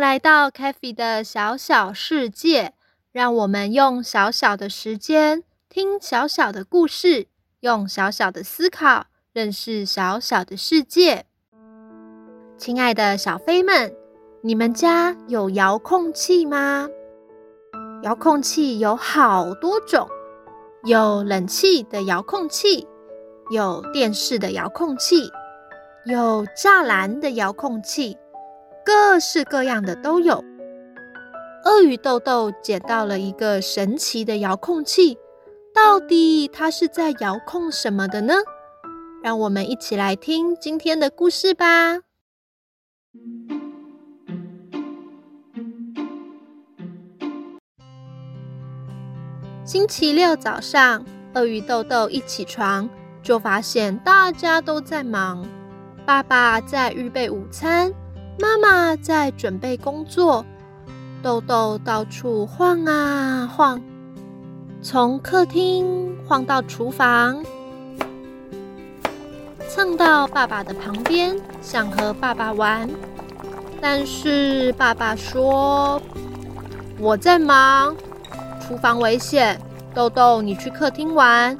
来到 CaFi 的小小世界，让我们用小小的时间听小小的故事，用小小的思考认识小小的世界。亲爱的小飞们，你们家有遥控器吗？遥控器有好多种，有冷气的遥控器，有电视的遥控器，有栅栏的遥控器。各式各样的都有。鳄鱼豆豆捡到了一个神奇的遥控器，到底它是在遥控什么的呢？让我们一起来听今天的故事吧。星期六早上，鳄鱼豆豆一起床就发现大家都在忙，爸爸在预备午餐。妈妈在准备工作，豆豆到处晃啊晃，从客厅晃到厨房，蹭到爸爸的旁边，想和爸爸玩。但是爸爸说：“我在忙，厨房危险。”豆豆，你去客厅玩。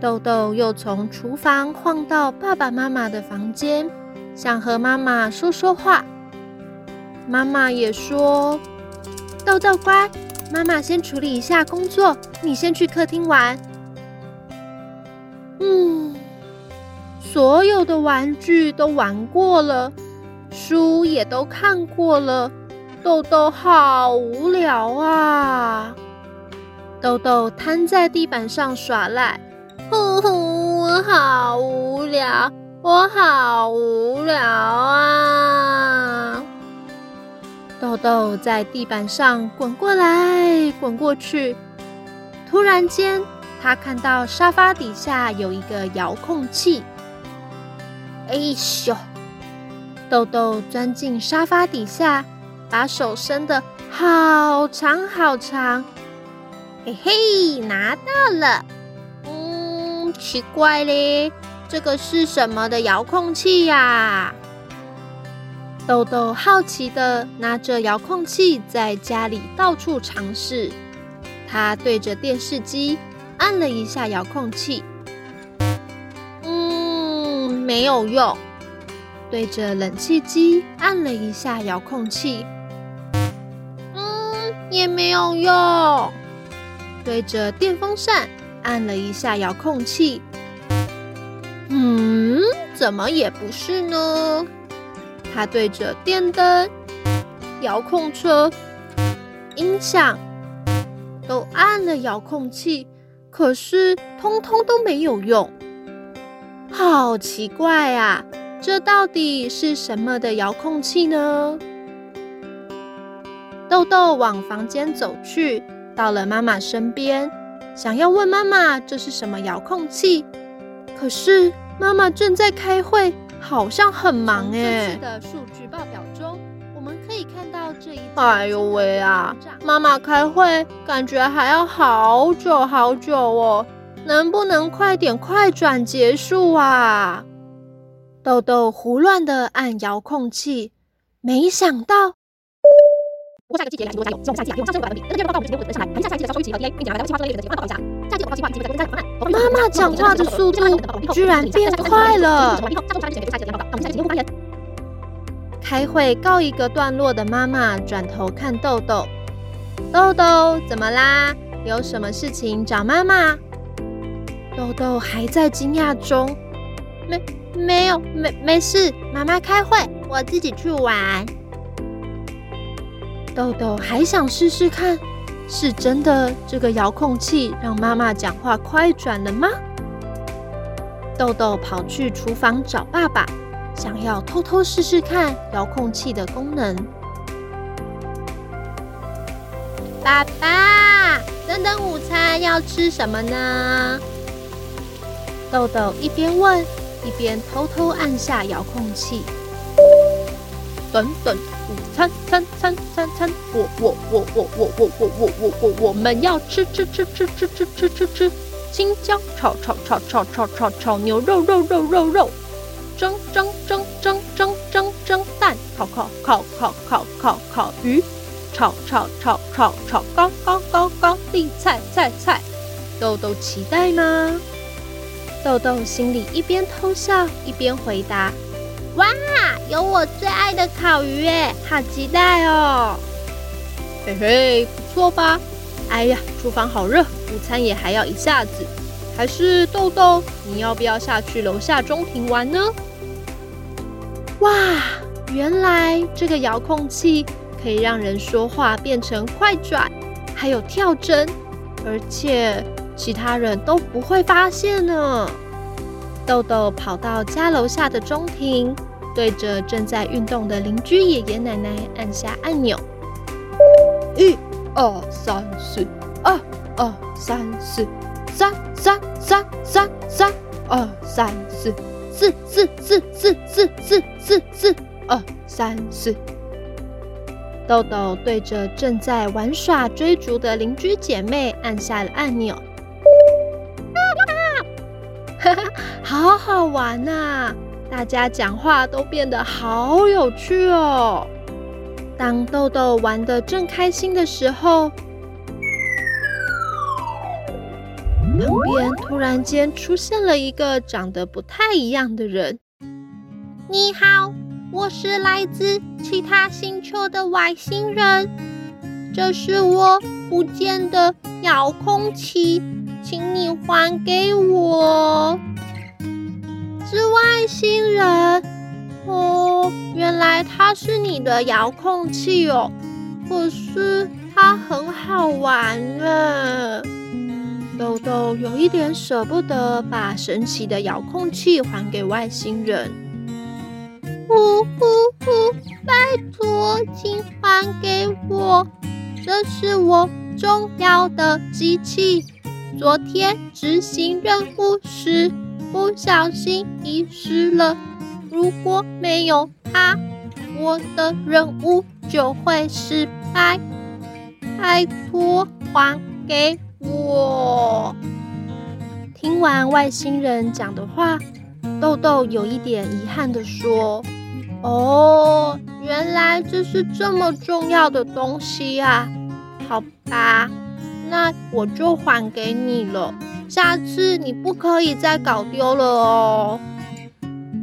豆豆又从厨房晃到爸爸妈妈的房间。想和妈妈说说话，妈妈也说：“豆豆乖，妈妈先处理一下工作，你先去客厅玩。”嗯，所有的玩具都玩过了，书也都看过了，豆豆好无聊啊！豆豆瘫在地板上耍赖，呼呼，我好无聊。我好无聊啊！豆豆在地板上滚过来滚过去，突然间，他看到沙发底下有一个遥控器。哎咻！豆豆钻进沙发底下，把手伸得好长好长。嘿嘿，拿到了！嗯，奇怪嘞。这个是什么的遥控器呀？豆豆好奇的拿着遥控器在家里到处尝试。他对着电视机按了一下遥控器，嗯，没有用。对着冷气机按了一下遥控器，嗯，也没有用。对着电风扇按了一下遥控器。怎么也不是呢？他对着电灯、遥控车、音响都按了遥控器，可是通通都没有用。好奇怪啊！这到底是什么的遥控器呢？豆豆往房间走去，到了妈妈身边，想要问妈妈这是什么遥控器，可是。妈妈正在开会，好像很忙哎。这次的数据报表中，我们可以看到这一。哎呦喂啊！妈妈开会感觉还要好久好久哦，能不能快点快转结束啊？豆豆胡乱的按遥控器，没想到。不过下一个季节，还是多加油，希望夏季啊，用上升过来的米。那个电报告我们今天会得上来，明天下一季的销售预期和 DA，并且来到计划中的业绩的结果报告一下。下季的报告计划以及会在跟在缓慢。妈妈讲话的速度居然变快了。开会告一个段落的妈妈转头看豆豆，豆豆，怎么啦？有什么事情找妈妈？豆豆还在惊讶中，没没有没没事，妈妈开会，我自己去玩。豆豆还想试试看，是真的这个遥控器让妈妈讲话快转了吗？豆豆跑去厨房找爸爸，想要偷偷试试看遥控器的功能。爸爸，等等，午餐要吃什么呢？豆豆一边问，一边偷偷按下遥控器。等等，午餐，餐餐餐餐，我我我我我我我我我我我们要吃吃吃吃吃吃吃吃吃。青椒炒炒炒炒炒炒炒牛肉肉肉肉肉，蒸蒸蒸蒸蒸蒸蒸蛋，烤烤烤烤烤烤烤鱼，炒炒炒炒炒高高高高丽菜菜菜，豆豆期待吗？豆豆心里一边偷笑一边回答：哇，有我最爱的烤鱼耶，好期待哦！嘿嘿，不错吧？哎呀，厨房好热，午餐也还要一下子。还是豆豆，你要不要下去楼下中庭玩呢？哇，原来这个遥控器可以让人说话变成快转，还有跳针，而且其他人都不会发现呢。豆豆跑到家楼下的中庭对着正在运动的邻居爷爷奶奶按下按钮。一二三四二二三四三三三三三二三四四四四四四四四四二三四。豆豆对着正在玩耍追逐的邻居姐妹按下了按钮。好玩呐！大家讲话都变得好有趣哦。当豆豆玩得正开心的时候。旁边突然间出现了一个长得不太一样的人。你好，我是来自其他星球的外星人，这是我不见的遥控器，请你还给我。是外星人？哦，原来它是你的遥控器哦。可是它很好玩啊。豆豆有一点舍不得把神奇的遥控器还给外星人。呼呼呼！拜托，请还给我，这是我重要的机器。昨天执行任务时不小心遗失了，如果没有它，我的任务就会失败。拜托，还给我。听完外星人讲的话，豆豆有一点遗憾地说：“哦，原来这是这么重要的东西啊！好吧，那我就还给你了。下次你不可以再搞丢了哦。”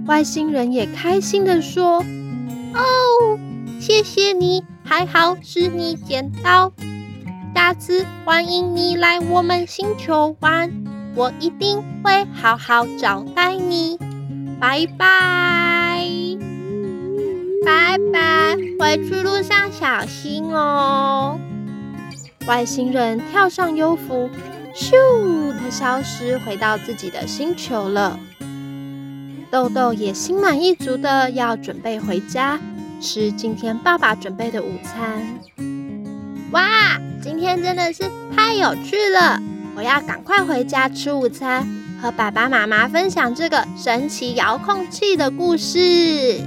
外星人也开心地说：“哦，谢谢你，还好是你捡到。”下次欢迎你来我们星球玩，我一定会好好招待你。拜拜，拜拜，回去路上小心哦。外星人跳上优浮，咻它消失，回到自己的星球了。豆豆也心满意足的要准备回家，吃今天爸爸准备的午餐。哇，今天真的是太有趣了！我要赶快回家吃午餐，和爸爸妈妈分享这个神奇遥控器的故事。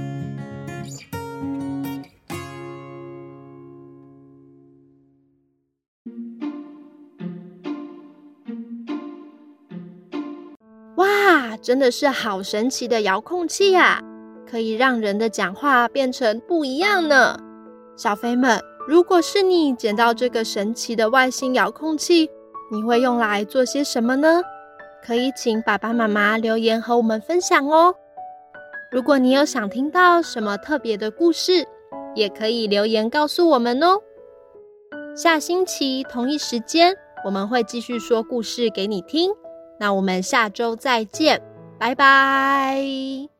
哇，真的是好神奇的遥控器呀，可以让人的讲话变成不一样呢，小飞们。如果是你捡到这个神奇的外星遥控器，你会用来做些什么呢？可以请爸爸妈妈留言和我们分享哦。如果你有想听到什么特别的故事，也可以留言告诉我们哦。下星期同一时间，我们会继续说故事给你听。那我们下周再见，拜拜。